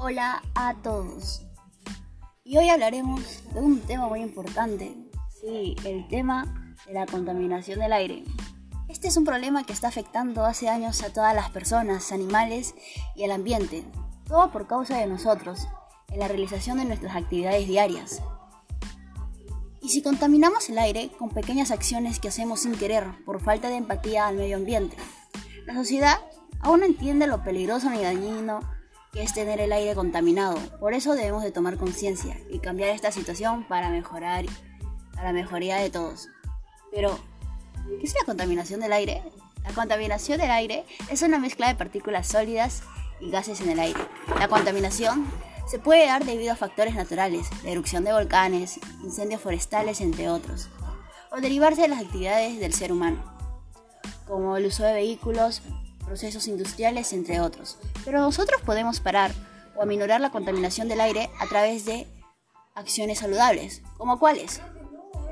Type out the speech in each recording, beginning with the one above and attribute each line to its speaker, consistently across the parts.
Speaker 1: Hola a todos. Y hoy hablaremos de un tema muy importante. El tema de la contaminación del aire. Este es un problema que está afectando hace años a todas las personas, animales y el ambiente. Todo por causa de nosotros, en la realización de nuestras actividades diarias. Y si contaminamos el aire con pequeñas acciones que hacemos sin querer por falta de empatía al medio ambiente, la sociedad aún no entiende lo peligroso ni dañino que es tener el aire contaminado. Por eso debemos de tomar conciencia y cambiar esta situación para mejorar a la mejoría de todos. Pero, ¿qué es la contaminación del aire? La contaminación del aire es una mezcla de partículas sólidas y gases en el aire. La contaminación se puede dar debido a factores naturales, la erupción de volcanes, incendios forestales, entre otros, o derivarse de las actividades del ser humano, como el uso de vehículos, procesos industriales, entre otros. Pero nosotros podemos parar o aminorar la contaminación del aire a través de acciones saludables, como cuáles?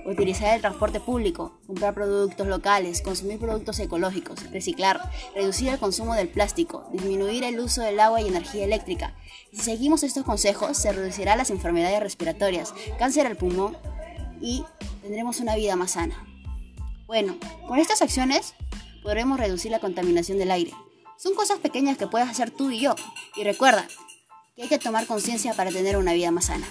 Speaker 1: Utilizar el transporte público, comprar productos locales, consumir productos ecológicos, reciclar, reducir el consumo del plástico, disminuir el uso del agua y energía eléctrica. si seguimos estos consejos, se reducirán las enfermedades respiratorias, cáncer al pulmón y tendremos una vida más sana. Bueno, con estas acciones podremos reducir la contaminación del aire. Son cosas pequeñas que puedes hacer tú y yo. Y recuerda que hay que tomar conciencia para tener una vida más sana.